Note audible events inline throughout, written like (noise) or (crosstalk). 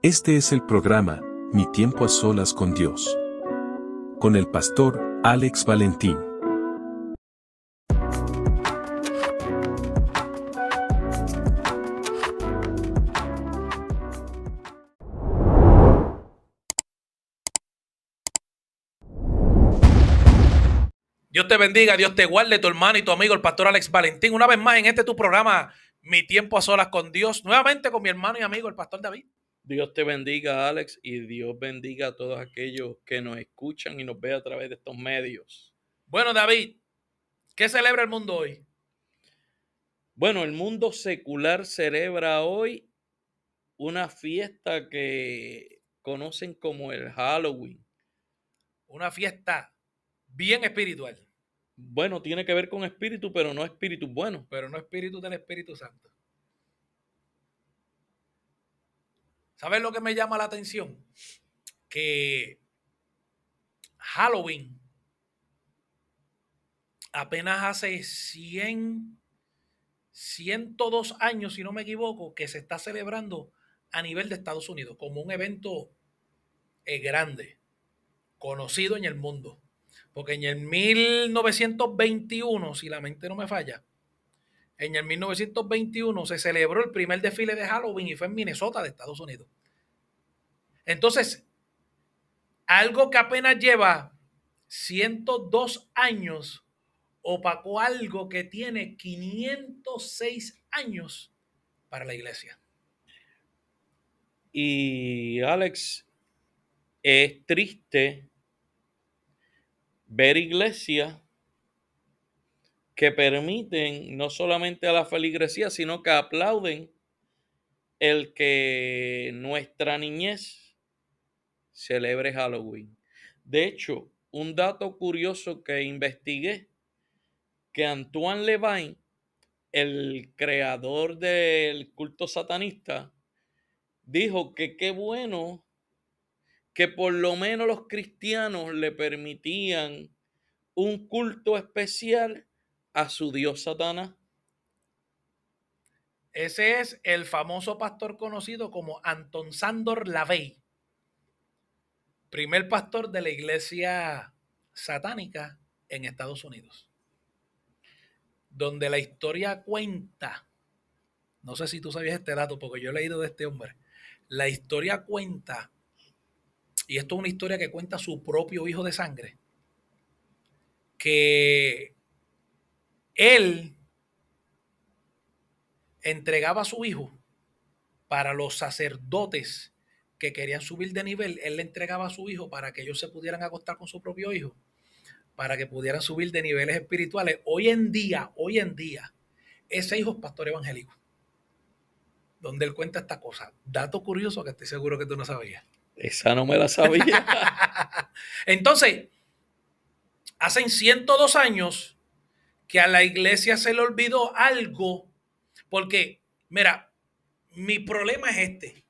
Este es el programa, Mi tiempo a solas con Dios. Con el pastor Alex Valentín. Dios te bendiga, Dios te guarde, tu hermano y tu amigo, el pastor Alex Valentín. Una vez más en este tu programa, Mi tiempo a solas con Dios. Nuevamente con mi hermano y amigo, el pastor David. Dios te bendiga, Alex, y Dios bendiga a todos aquellos que nos escuchan y nos ven a través de estos medios. Bueno, David, ¿qué celebra el mundo hoy? Bueno, el mundo secular celebra hoy una fiesta que conocen como el Halloween. Una fiesta bien espiritual. Bueno, tiene que ver con espíritu, pero no espíritu bueno. Pero no espíritu del Espíritu Santo. ¿Sabes lo que me llama la atención? Que Halloween apenas hace 100, 102 años, si no me equivoco, que se está celebrando a nivel de Estados Unidos como un evento eh, grande, conocido en el mundo. Porque en el 1921, si la mente no me falla, en el 1921 se celebró el primer desfile de Halloween y fue en Minnesota de Estados Unidos. Entonces, algo que apenas lleva 102 años opacó algo que tiene 506 años para la iglesia. Y Alex, es triste ver iglesias que permiten no solamente a la feligresía, sino que aplauden el que nuestra niñez celebre Halloween. De hecho, un dato curioso que investigué, que Antoine Levine, el creador del culto satanista, dijo que qué bueno que por lo menos los cristianos le permitían un culto especial a su dios Satanás. Ese es el famoso pastor conocido como Anton Sandor Lavey, primer pastor de la iglesia satánica en Estados Unidos, donde la historia cuenta, no sé si tú sabías este dato porque yo he leído de este hombre, la historia cuenta, y esto es una historia que cuenta su propio hijo de sangre, que él entregaba a su hijo para los sacerdotes que querían subir de nivel, él le entregaba a su hijo para que ellos se pudieran acostar con su propio hijo, para que pudieran subir de niveles espirituales. Hoy en día, hoy en día, ese hijo es pastor evangélico, donde él cuenta esta cosa. Dato curioso que estoy seguro que tú no sabías. Esa no me la sabía. (laughs) Entonces, hace 102 años, que a la iglesia se le olvidó algo, porque, mira, mi problema es este.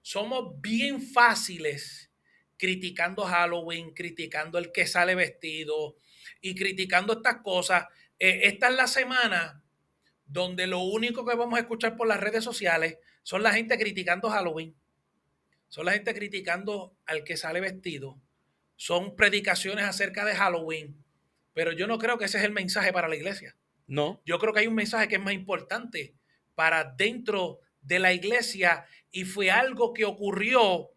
Somos bien fáciles criticando Halloween, criticando el que sale vestido y criticando estas cosas. Eh, esta es la semana donde lo único que vamos a escuchar por las redes sociales son la gente criticando Halloween, son la gente criticando al que sale vestido, son predicaciones acerca de Halloween, pero yo no creo que ese es el mensaje para la iglesia. No. Yo creo que hay un mensaje que es más importante para dentro de la iglesia y fue algo que ocurrió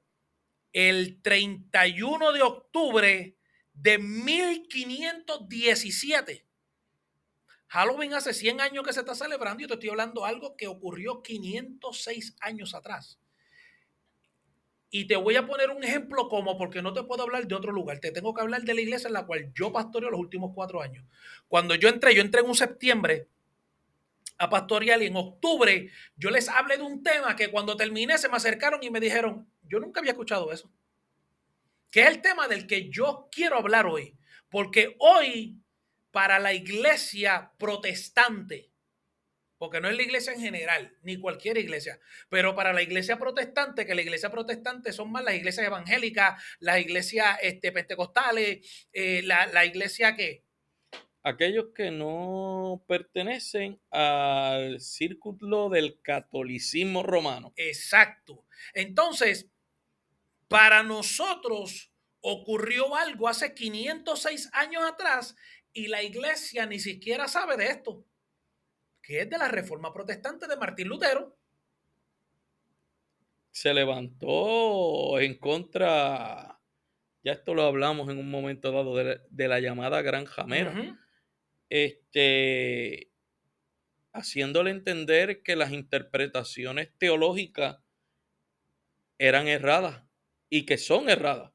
el 31 de octubre de 1517. Halloween hace 100 años que se está celebrando y te estoy hablando de algo que ocurrió 506 años atrás. Y te voy a poner un ejemplo como, porque no te puedo hablar de otro lugar, te tengo que hablar de la iglesia en la cual yo pastoreo los últimos cuatro años. Cuando yo entré, yo entré en un septiembre a pastorear y en octubre yo les hablé de un tema que cuando terminé se me acercaron y me dijeron, yo nunca había escuchado eso. Que es el tema del que yo quiero hablar hoy. Porque hoy, para la iglesia protestante, porque no es la iglesia en general, ni cualquier iglesia, pero para la iglesia protestante, que la iglesia protestante son más las iglesias evangélicas, las iglesias este, pentecostales, eh, la, la, iglesia que... aquellos que no pertenecen al círculo del catolicismo romano. Exacto. Entonces, para nosotros ocurrió algo hace 506 años atrás y la iglesia ni siquiera sabe de esto, que es de la reforma protestante de Martín Lutero. Se levantó en contra, ya esto lo hablamos en un momento dado, de, de la llamada Gran Jamera. Este, haciéndole entender que las interpretaciones teológicas eran erradas y que son erradas.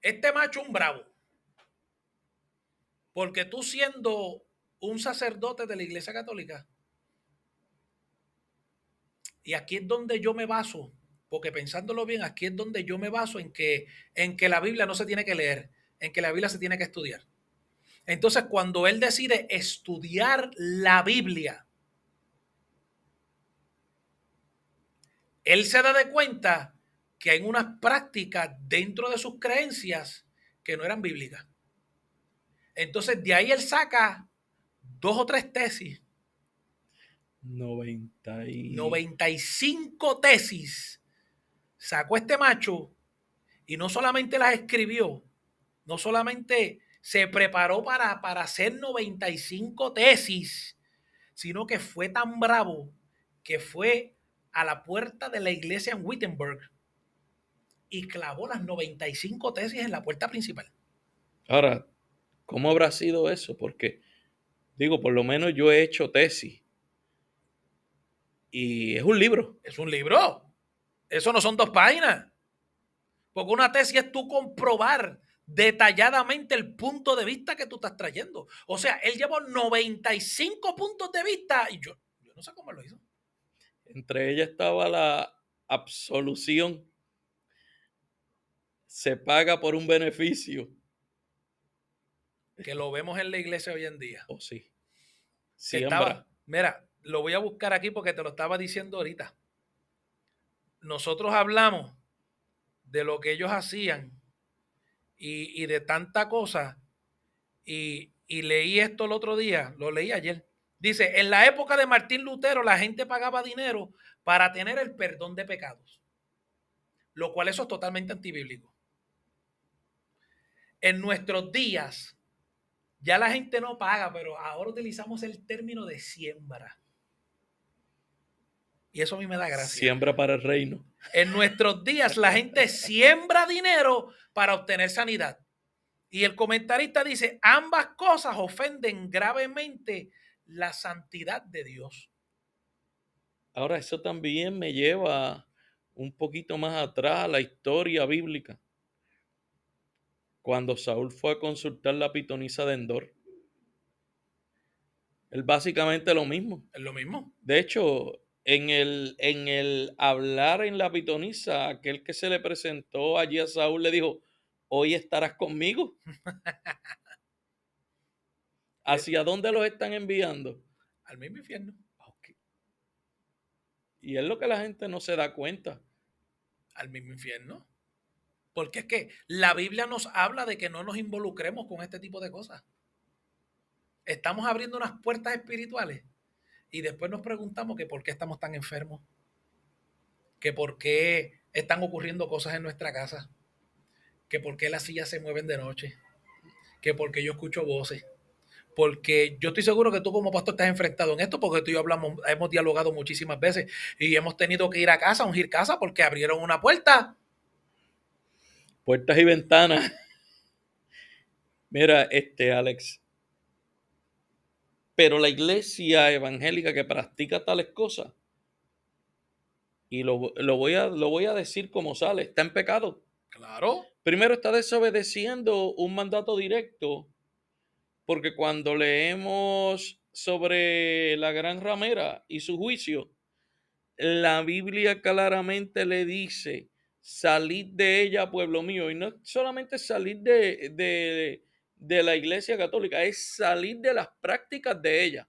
Este macho un bravo. Porque tú siendo un sacerdote de la Iglesia Católica, y aquí es donde yo me baso, porque pensándolo bien, aquí es donde yo me baso en que, en que la Biblia no se tiene que leer, en que la Biblia se tiene que estudiar. Entonces, cuando él decide estudiar la Biblia, él se da de cuenta que hay unas prácticas dentro de sus creencias que no eran bíblicas. Entonces, de ahí él saca dos o tres tesis, 90 y... 95 tesis, sacó este macho y no solamente las escribió, no solamente se preparó para, para hacer 95 tesis, sino que fue tan bravo que fue a la puerta de la iglesia en Wittenberg y clavó las 95 tesis en la puerta principal. Ahora, ¿cómo habrá sido eso? Porque, digo, por lo menos yo he hecho tesis. Y es un libro. Es un libro. Eso no son dos páginas. Porque una tesis es tú comprobar detalladamente el punto de vista que tú estás trayendo. O sea, él llevó 95 puntos de vista y yo, yo no sé cómo lo hizo. Entre ellas estaba la absolución. Se paga por un beneficio. Que lo vemos en la iglesia hoy en día. O sí. Estaba- mira, lo voy a buscar aquí porque te lo estaba diciendo ahorita. Nosotros hablamos de lo que ellos hacían y, y de tanta cosa. Y, y leí esto el otro día, lo leí ayer. Dice, en la época de Martín Lutero la gente pagaba dinero para tener el perdón de pecados. Lo cual eso es totalmente antibíblico. En nuestros días, ya la gente no paga, pero ahora utilizamos el término de siembra. Y eso a mí me da gracia. Siembra para el reino. En nuestros días la gente siembra dinero para obtener sanidad. Y el comentarista dice, ambas cosas ofenden gravemente la santidad de Dios. Ahora, eso también me lleva un poquito más atrás a la historia bíblica. Cuando Saúl fue a consultar la pitonisa de Endor. Él básicamente lo mismo. Es lo mismo. De hecho, en el, en el hablar en la pitonisa, aquel que se le presentó allí a Saúl le dijo, hoy estarás conmigo. (laughs) ¿Hacia dónde los están enviando? Al mismo infierno. Y es lo que la gente no se da cuenta. Al mismo infierno. Porque es que la Biblia nos habla de que no nos involucremos con este tipo de cosas. Estamos abriendo unas puertas espirituales y después nos preguntamos que por qué estamos tan enfermos, que por qué están ocurriendo cosas en nuestra casa, que por qué las sillas se mueven de noche, que por qué yo escucho voces. Porque yo estoy seguro que tú como pastor estás enfrentado en esto, porque tú y yo hemos dialogado muchísimas veces y hemos tenido que ir a casa, ungir casa, porque abrieron una puerta. Puertas y ventanas. Mira, este Alex. Pero la iglesia evangélica que practica tales cosas, y lo, lo voy a, lo voy a decir como sale, está en pecado. Claro. Primero está desobedeciendo un mandato directo, porque cuando leemos sobre la gran ramera y su juicio, la Biblia claramente le dice, salid de ella, pueblo mío, y no solamente salir de, de, de la iglesia católica, es salir de las prácticas de ella.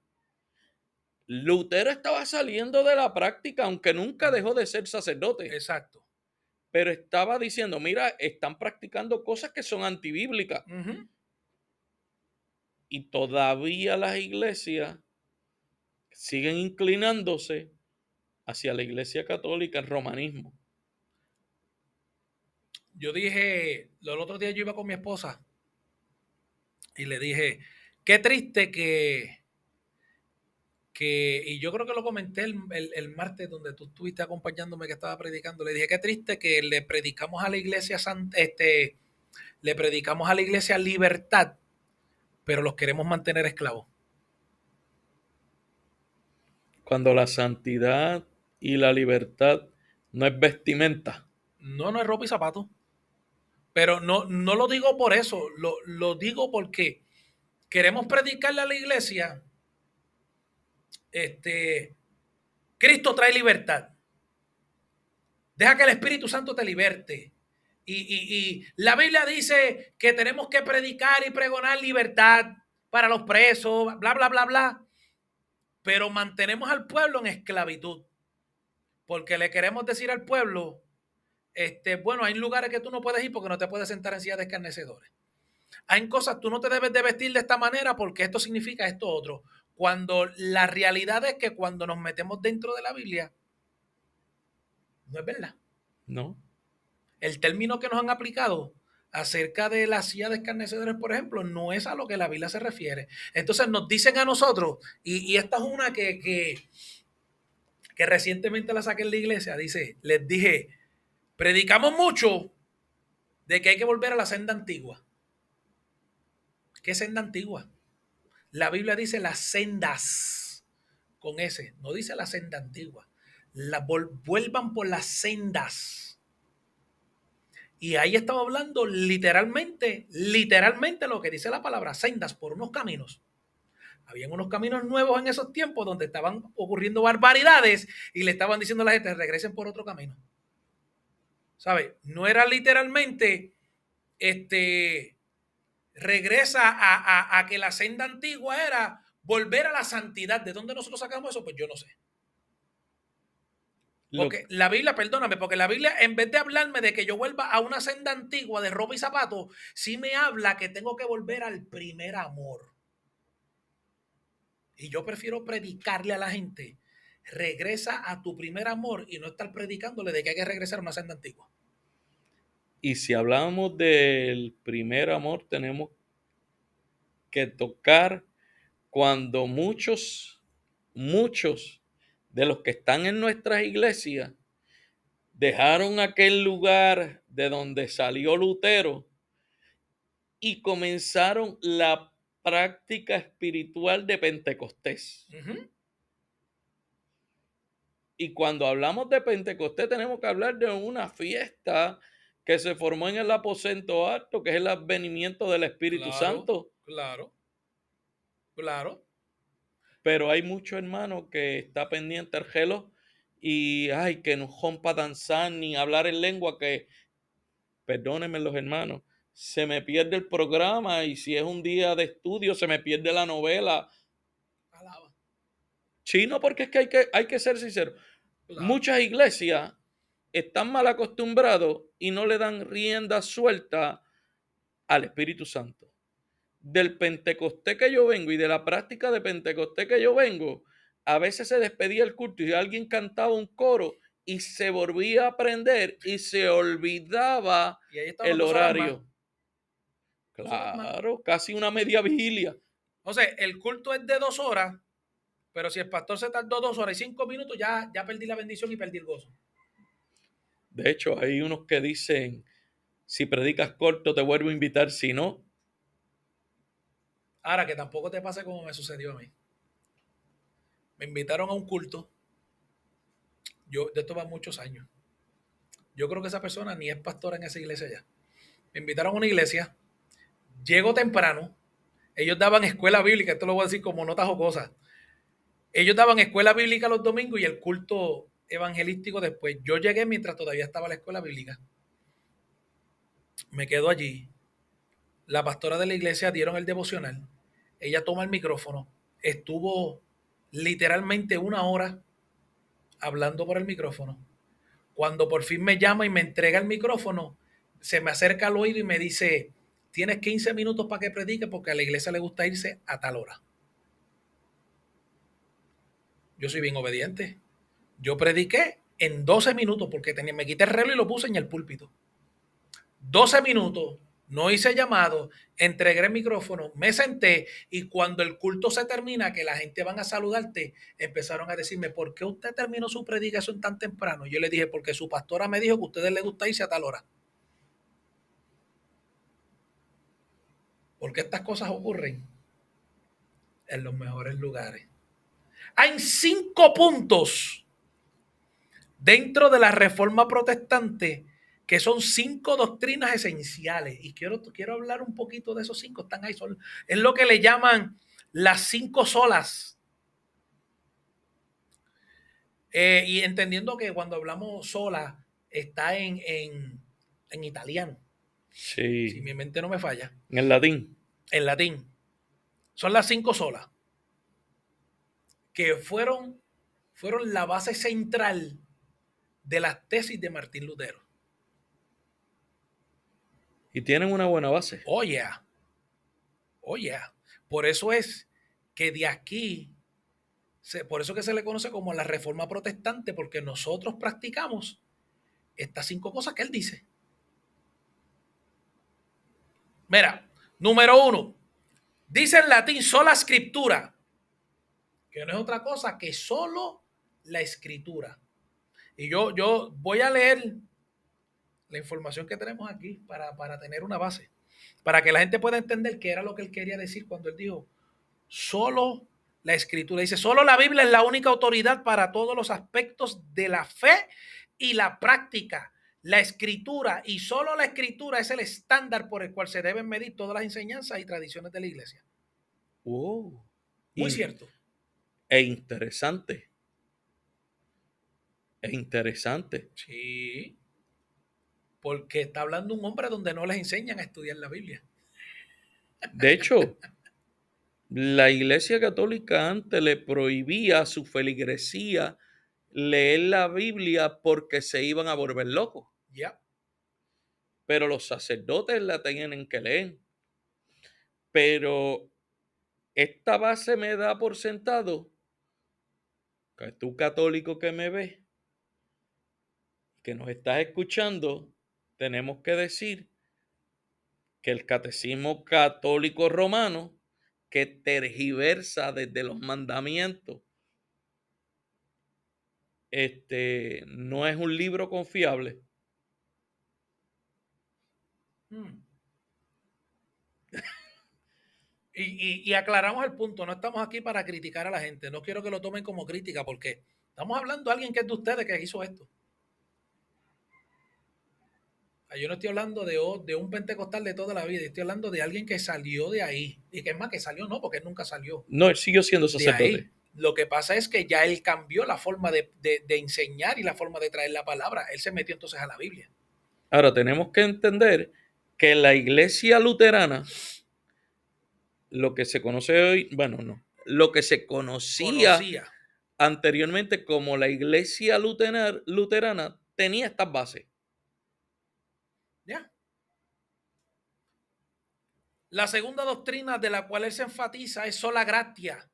Lutero estaba saliendo de la práctica, aunque nunca dejó de ser sacerdote Exacto. pero estaba diciendo, mira, están practicando cosas que son antibíblicas. Y todavía las iglesias siguen inclinándose hacia la iglesia católica, el romanismo. Yo dije, el otro día yo iba con mi esposa y le dije, qué triste que, que y yo creo que lo comenté el, el, martes donde tú estuviste acompañándome que estaba predicando, le dije, qué triste que le predicamos a la iglesia, este, le predicamos a la iglesia libertad, pero los queremos mantener esclavos. Cuando la santidad y la libertad no es vestimenta. No, no es ropa y zapatos. Pero no, no lo digo por eso, lo, lo digo porque queremos predicarle a la iglesia. Este, Cristo trae libertad. Deja que el Espíritu Santo te liberte. Y, y, y, la Biblia dice que tenemos que predicar y pregonar libertad para los presos, bla, bla, bla, bla. Pero mantenemos al pueblo en esclavitud. Porque le queremos decir al pueblo, este, bueno, hay lugares que tú no puedes ir porque no te puedes sentar en silla de escarnecedores. Hay cosas, tú no te debes de vestir de esta manera porque esto significa esto otro. Cuando la realidad es que cuando nos metemos dentro de la Biblia, no es verdad. No. El término que nos han aplicado acerca de la silla de escarnecedores, por ejemplo, no es a lo que la Biblia se refiere. Entonces nos dicen a nosotros, y, esta es una que, que, que recientemente la saqué en la iglesia, dice, les dije, Predicamos mucho de que hay que volver a la senda antigua. ¿Qué senda antigua? La Biblia dice las sendas con ese, no dice la senda antigua. La, vuelvan por las sendas. Y ahí estamos hablando literalmente, literalmente lo que dice la palabra, sendas por unos caminos. Habían unos caminos nuevos en esos tiempos donde estaban ocurriendo barbaridades y le estaban diciendo a la gente, regresen por otro camino. ¿Sabes? No era literalmente, este, regresa a, que la senda antigua era volver a la santidad. ¿De dónde nosotros sacamos eso? Pues yo no sé. Porque la Biblia, perdóname, porque la Biblia, en vez de hablarme de que yo vuelva a una senda antigua de ropa y zapatos, sí me habla que tengo que volver al primer amor. Y yo prefiero predicarle a la gente regresa a tu primer amor y no estar predicándole de que hay que regresar a una senda antigua. Y si hablamos del primer amor, tenemos que tocar cuando muchos, muchos de los que están en nuestras iglesias dejaron aquel lugar de donde salió Lutero y comenzaron la práctica espiritual de Pentecostés. Y cuando hablamos de Pentecostés tenemos que hablar de una fiesta que se formó en el aposento alto, que es el advenimiento del Espíritu Santo. Claro, claro. Pero hay muchos hermanos que está pendiente el gelo y ay, que no rompa danzar ni hablar en lengua, que perdónenme los hermanos, se me pierde el programa y si es un día de estudio se me pierde la novela Chino, porque es que hay que, hay que ser sincero. Muchas iglesias están mal acostumbrados y no le dan rienda suelta al Espíritu Santo. Del Pentecostés que yo vengo y de la práctica de Pentecostés que yo vengo, a veces se despedía el culto y alguien cantaba un coro y se volvía a aprender y se olvidaba el horario. Claro, casi una media vigilia. O sea, el culto es de dos horas pero si el pastor se tardó dos horas y cinco minutos, ya, ya perdí la bendición y perdí el gozo. De hecho, hay unos que dicen, si predicas corto, te vuelvo a invitar, si no. Ahora, que tampoco te pase como me sucedió a mí. Me invitaron a un culto. Yo, de esto va muchos años. Yo creo que esa persona ni es pastora en esa iglesia ya. Me invitaron a una iglesia. Llego temprano. Ellos daban escuela bíblica. Esto lo voy a decir como notas o cosas ellos daban escuela bíblica los domingos y el culto evangelístico después. Yo llegué mientras todavía estaba la escuela bíblica. Me quedo allí. La pastora de la iglesia dieron el devocional. Ella toma el micrófono. Estuvo literalmente una hora hablando por el micrófono. Cuando por fin me llama y me entrega el micrófono, se me acerca al oído y me dice, tienes 15 minutos para que predique porque a la iglesia le gusta irse a tal hora. Yo soy bien obediente. Yo prediqué en 12 minutos porque tenía, me quité el reloj y lo puse en el púlpito. 12 minutos, no hice llamado, entregué el micrófono, me senté y cuando el culto se termina, que la gente van a saludarte, empezaron a decirme, ¿por qué usted terminó su predicación tan temprano? Yo le dije, porque su pastora me dijo que a ustedes les gusta irse a tal hora. Porque estas cosas ocurren en los mejores lugares. Hay cinco puntos dentro de la reforma protestante que son cinco doctrinas esenciales. Y quiero, quiero hablar un poquito de esos cinco. Están ahí. Son, es lo que le llaman las cinco solas. Eh, y entendiendo que cuando hablamos sola, está en, en, en italiano. Sí. Si mi mente no me falla. En el latín. En latín. Son las cinco solas. Que fueron, fueron la base central de las tesis de Martín Lutero. Y tienen una buena base. Oye, oye, por eso es que de aquí, se, por eso que se le conoce como la reforma protestante, porque nosotros practicamos estas cinco cosas que él dice. Mira, número uno, dice en latín sola escritura, que no es otra cosa que solo la escritura. Y yo, yo voy a leer la información que tenemos aquí para, para tener una base, para que la gente pueda entender qué era lo que él quería decir cuando él dijo, solo la escritura. Dice, solo la Biblia es la única autoridad para todos los aspectos de la fe y la práctica. La escritura y solo la escritura es el estándar por el cual se deben medir todas las enseñanzas y tradiciones de la iglesia. Wow. Muy cierto. E interesante. E interesante. Sí. Porque está hablando un hombre donde no les enseñan a estudiar la Biblia. De hecho, la Iglesia Católica antes le prohibía a su feligresía leer la Biblia porque se iban a volver locos. Ya. Pero los sacerdotes la tienen que leer. Pero esta base me da por sentado tú católico que me ves, que nos estás escuchando, tenemos que decir que el catecismo católico romano, que tergiversa desde los mandamientos, este, no es un libro confiable. Mm. Y, y- y aclaramos el punto, no estamos aquí para criticar a la gente, no quiero que lo tomen como crítica porque estamos hablando de alguien que es de ustedes que hizo esto. Yo no estoy hablando de, de un pentecostal de toda la vida, estoy hablando de alguien que salió de ahí. Y que es más que salió, no, porque él nunca salió No, él siguió siendo sacerdote. Lo que pasa es que ya él cambió la forma de, de- de enseñar y la forma de traer la palabra. Él se metió entonces a la Biblia. Ahora tenemos que entender que la iglesia luterana, lo que se conoce hoy, bueno, no, lo que se conocía, Conocía. anteriormente como la iglesia luterana, luterana tenía estas bases. ¿Ya? La segunda doctrina de la cual él se enfatiza es sola gratia,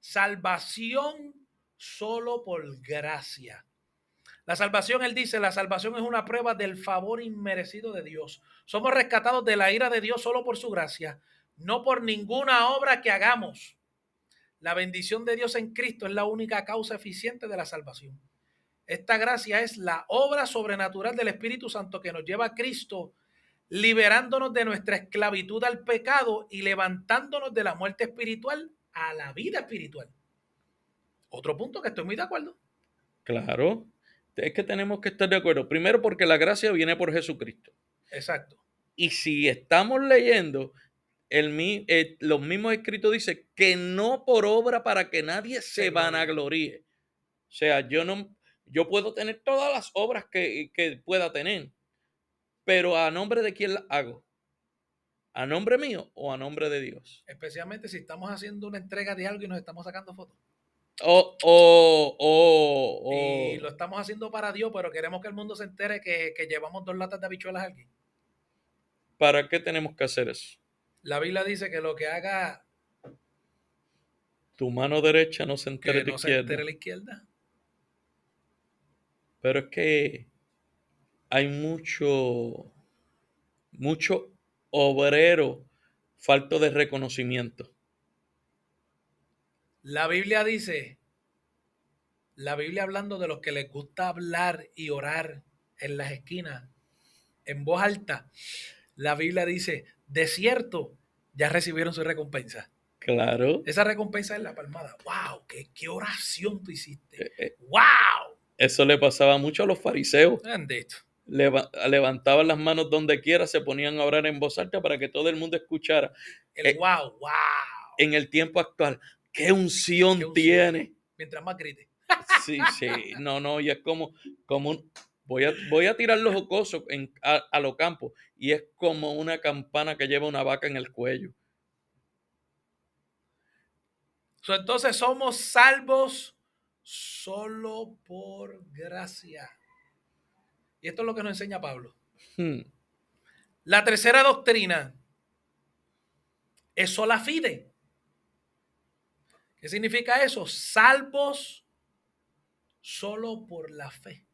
salvación solo por gracia. La salvación, él dice, la salvación es una prueba del favor inmerecido de Dios. Somos rescatados de la ira de Dios solo por su gracia, no por ninguna obra que hagamos. La bendición de Dios en Cristo es la única causa eficiente de la salvación. Esta gracia es la obra sobrenatural del Espíritu Santo que nos lleva a Cristo, liberándonos de nuestra esclavitud al pecado y levantándonos de la muerte espiritual a la vida espiritual. Otro punto que estoy muy de acuerdo. Claro, es que tenemos que estar de acuerdo. Primero porque la gracia viene por Jesucristo. Exacto. Y si estamos leyendo, el, eh, los mismos escritos dicen que no por obra para que nadie se Se gloríe. vanagloríe. O sea, yo no, yo puedo tener todas las obras que, que pueda tener, pero a nombre de quién las hago. ¿A nombre mío o a nombre de Dios? Especialmente si estamos haciendo una entrega de algo y nos estamos sacando fotos. O, o, o, o- Y lo estamos haciendo para Dios, pero queremos que el mundo se entere que, que llevamos dos latas de habichuelas a alguien. ¿Para qué tenemos que hacer eso? La Biblia dice que lo que haga Tu mano derecha no se que entere de no se izquierda. entere la izquierda. Pero es que hay mucho, mucho obrero falto de reconocimiento. La Biblia dice, la Biblia hablando de los que les gusta hablar y orar en las esquinas, en voz alta, la Biblia dice, de cierto, ya recibieron su recompensa. Claro. Esa recompensa es la palmada. ¡Wow! ¡Qué, qué oración tú hiciste! Eh, eh, ¡Wow! Eso le pasaba mucho a los fariseos. Bendito. Leva- levantaban las manos donde quiera, se ponían a orar en voz alta para que todo el mundo escuchara. El Eh, wow, wow. En el tiempo actual, ¿qué unción, Qué unción. tiene? Mientras más grite. Sí, sí, no, no, y es como, como un- voy a, voy a tirar los jocosos en, a, a los campos y es como una campana que lleva una vaca en el cuello. So, entonces somos salvos solo por gracia. Y esto es lo que nos enseña Pablo. Hmm, La tercera doctrina es sola fide. ¿Qué significa eso? Salvos solo por la fe.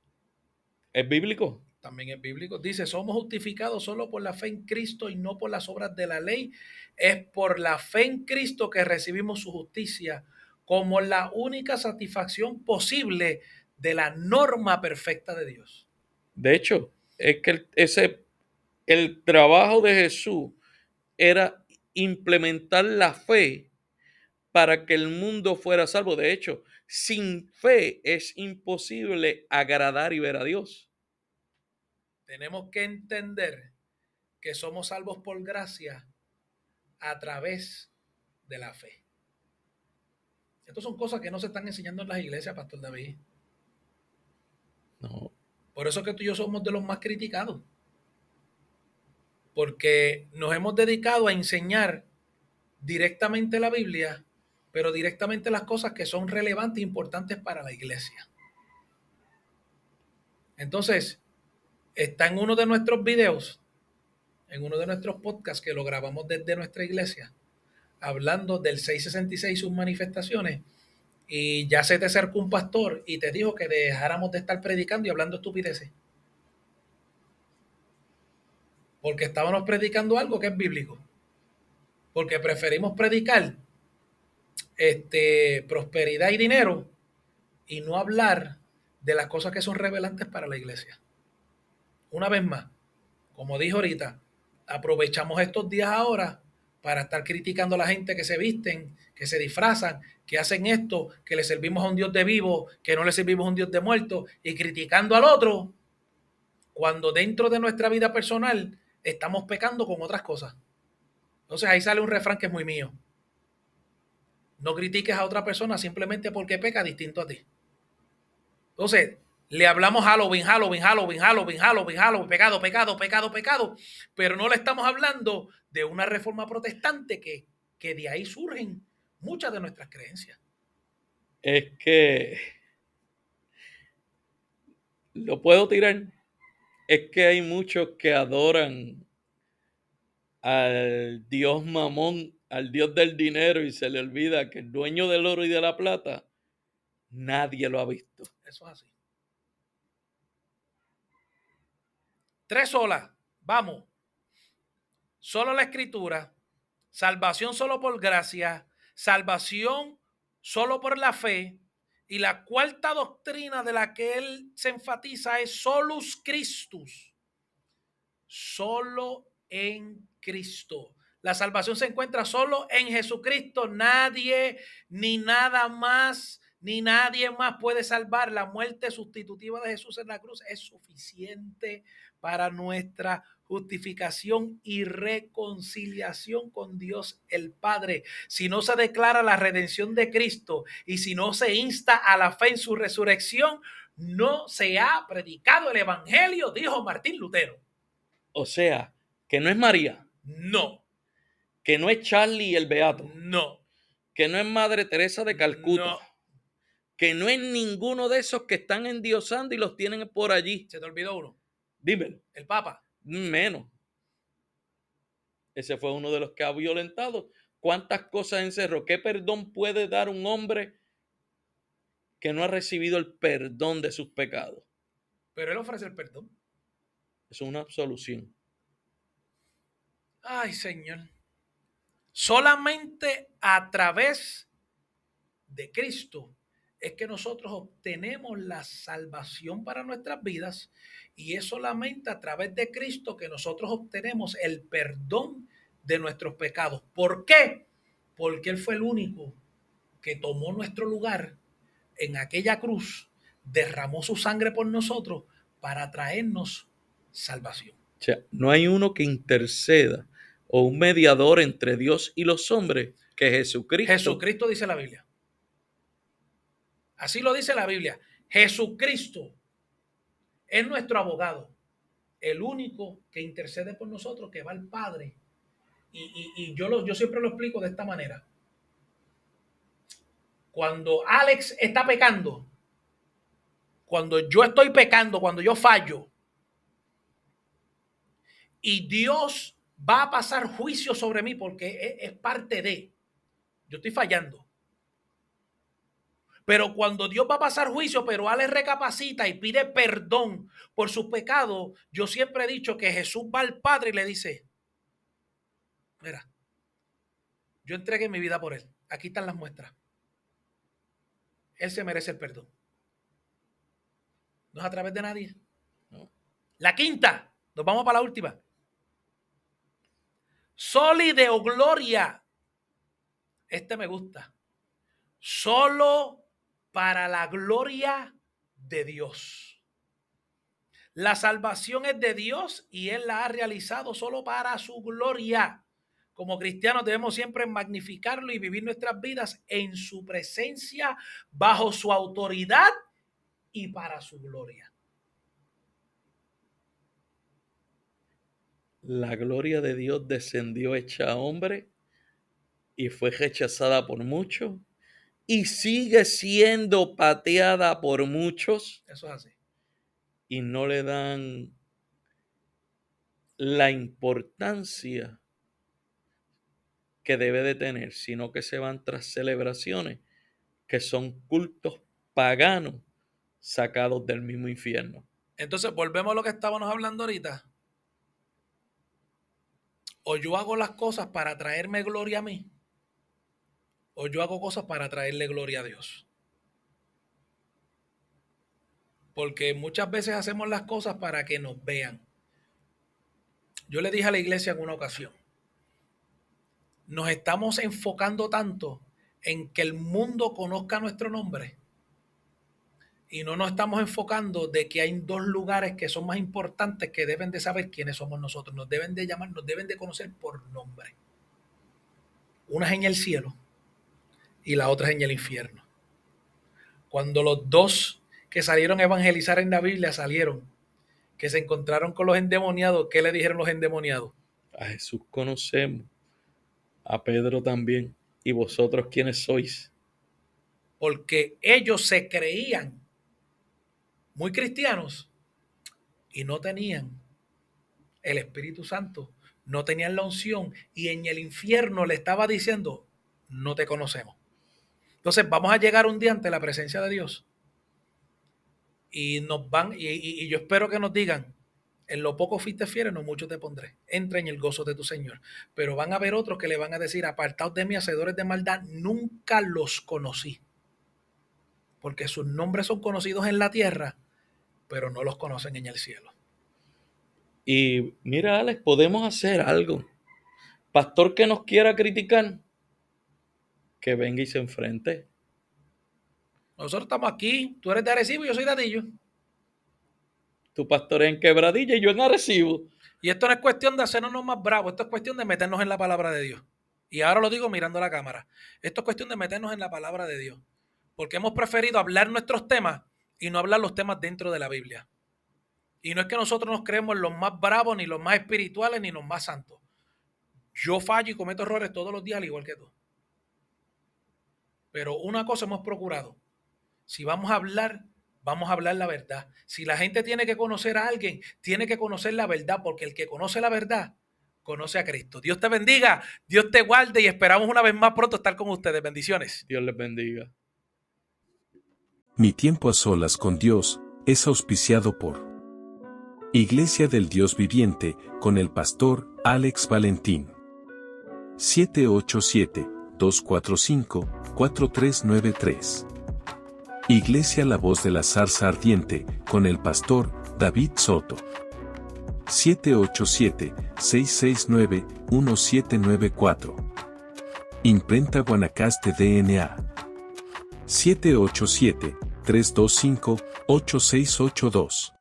¿Es bíblico? También es bíblico. Dice, somos justificados solo por la fe en Cristo y no por las obras de la ley. Es por la fe en Cristo que recibimos su justicia como la única satisfacción posible de la norma perfecta de Dios. De hecho, es que el, ese, el trabajo de Jesús era implementar la fe para que el mundo fuera salvo. De hecho, sin fe es imposible agradar y ver a Dios. Tenemos que entender que somos salvos por gracia a través de la fe. Estas son cosas que no se están enseñando en las iglesias, Pastor David. No, Por eso es que tú y yo somos de los más criticados. Porque nos hemos dedicado a enseñar directamente la Biblia, pero directamente las cosas que son relevantes e importantes para la iglesia. Entonces, está en uno de nuestros videos, en uno de nuestros podcasts que lo grabamos desde nuestra iglesia, hablando del 666 y sus manifestaciones. Y ya se te acercó un pastor y te dijo que dejáramos de estar predicando y hablando estupideces. Porque estábamos predicando algo que es bíblico. Porque preferimos predicar este, prosperidad y dinero y no hablar de las cosas que son revelantes para la iglesia. Una vez más, como dijo ahorita, aprovechamos estos días ahora para estar criticando a la gente que se visten, que se disfrazan, que hacen esto, que le servimos a un Dios de vivo, que no le servimos a un Dios de muerto, y criticando al otro, cuando dentro de nuestra vida personal estamos pecando con otras cosas. Entonces ahí sale un refrán que es muy mío. No critiques a otra persona simplemente porque peca distinto a ti. Entonces, le hablamos Halloween, Halloween, Halloween, Halloween, Halloween, Halloween, pecado, pecado, pecado, pecado, pero no le estamos hablando de una reforma protestante que, que de ahí surgen muchas de nuestras creencias. es que lo puedo tirar. Es que hay muchos que adoran al dios mamón, al dios del dinero y se le olvida que el dueño del oro y de la plata, nadie lo ha visto. Eso es así. Tres solas, vamos. Solo la escritura, salvación solo por gracia, salvación solo por la fe. Y la cuarta doctrina de la que él se enfatiza es solus Christus. Solo en Cristo. La salvación se encuentra solo en Jesucristo. Nadie ni nada más, ni nadie más puede salvar. La muerte sustitutiva de Jesús en la cruz es suficiente para nuestra justificación y reconciliación con Dios el Padre. Si no se declara la redención de Cristo y si no se insta a la fe en su resurrección, no se ha predicado el Evangelio, dijo Martín Lutero. O sea, que no es María, No, que no es Charlie el Beato, no, que no es Madre Teresa de Calcuta, no. que no es ninguno de esos que están endiosando y los tienen por allí. Se te olvidó uno, Dímelo, el Papa. menos. Ese fue uno de los que ha violentado. ¿Cuántas cosas encerró? ¿Qué perdón puede dar un hombre que no ha recibido el perdón de sus pecados? Pero él ofrece el perdón. Es una absolución. Ay, Señor. Solamente a través de Cristo es que nosotros obtenemos la salvación para nuestras vidas y es solamente a través de Cristo que nosotros obtenemos el perdón de nuestros pecados. ¿Por qué? Porque Él fue el único que tomó nuestro lugar en aquella cruz, derramó su sangre por nosotros para traernos salvación. O sea, no hay uno que interceda o un mediador entre Dios y los hombres que Jesucristo. Jesucristo dice la Biblia. Así lo dice la Biblia. Jesucristo es nuestro abogado, el único que intercede por nosotros, que va al Padre. Y, yo, lo, yo siempre lo explico de esta manera. Cuando Alex está pecando, cuando yo estoy pecando, cuando yo fallo, y Dios va a pasar juicio sobre mí porque es, parte de, yo estoy fallando. Pero cuando Dios va a pasar juicio, pero Alex recapacita y pide perdón por sus pecados, yo siempre he dicho que Jesús va al Padre y le dice, mira, yo entregué mi vida por él. Aquí están las muestras. Él se merece el perdón. No es a través de nadie. La quinta, nos vamos para la última. Soli o gloria. Este me gusta. Solo para la gloria de Dios. La salvación es de Dios y Él la ha realizado solo para su gloria. Como cristianos debemos siempre magnificarlo y vivir nuestras vidas en su presencia, bajo su autoridad y para su gloria. La gloria de Dios descendió hecha hombre y fue rechazada por muchos y sigue siendo pateada por muchos. Eso es así. Y no le dan la importancia que debe de tener, sino que se van tras celebraciones que son cultos paganos sacados del mismo infierno. Entonces, volvemos a lo que estábamos hablando ahorita. O yo hago las cosas para traerme gloria a mí, o yo hago cosas para traerle gloria a Dios. Porque muchas veces hacemos las cosas para que nos vean. Yo le dije a la iglesia en una ocasión, nos estamos enfocando tanto en que el mundo conozca nuestro nombre y no nos estamos enfocando de que hay dos lugares que son más importantes que deben de saber quiénes somos nosotros, nos deben de llamar, nos deben de conocer por nombre. Una es en el cielo y la otra es en el infierno. Cuando los dos que salieron a evangelizar en la Biblia salieron, que se encontraron con los endemoniados, ¿qué le dijeron los endemoniados? A Jesús conocemos, a Pedro también, y vosotros quiénes sois. Porque ellos se creían muy cristianos y no tenían el Espíritu Santo, no tenían la unción y en el infierno le estaba diciendo, no te conocemos. Entonces vamos a llegar un día ante la presencia de Dios. Y nos van, y, yo espero que nos digan, en lo poco fuiste fiel, en lo mucho te pondré. Entra en el gozo de tu Señor. Pero van a haber otros que le van a decir, apartados de mí, hacedores de maldad, nunca los conocí. Porque sus nombres son conocidos en la tierra, pero no los conocen en el cielo. Y mira, Alex, podemos hacer algo. Pastor que nos quiera criticar, que venga y se enfrente. Nosotros estamos aquí, tú eres de Arecibo y yo soy de Adillo. Tu pastor es en Quebradilla y yo en Arecibo. Y esto no es cuestión de hacernos más bravos, esto es cuestión de meternos en la palabra de Dios. Y ahora lo digo mirando la cámara. Esto es cuestión de meternos en la palabra de Dios. Porque hemos preferido hablar nuestros temas y no hablar los temas dentro de la Biblia. Y no es que nosotros nos creemos los más bravos, ni los más espirituales, ni los más santos. Yo fallo y cometo errores todos los días, al igual que tú. Pero una cosa hemos procurado. Si vamos a hablar, vamos a hablar la verdad. Si la gente tiene que conocer a alguien, tiene que conocer la verdad, porque el que conoce la verdad, conoce a Cristo. Dios te bendiga, Dios te guarde y esperamos una vez más pronto estar con ustedes. Bendiciones. Dios les bendiga. Mi tiempo a solas con Dios es auspiciado por Iglesia del Dios Viviente con el pastor Alex Valentín. 787-245-4393. Iglesia La Voz de la Zarza Ardiente con el pastor David Soto. 787-669-1794. Imprenta Guanacaste DNA. 787-325-8682.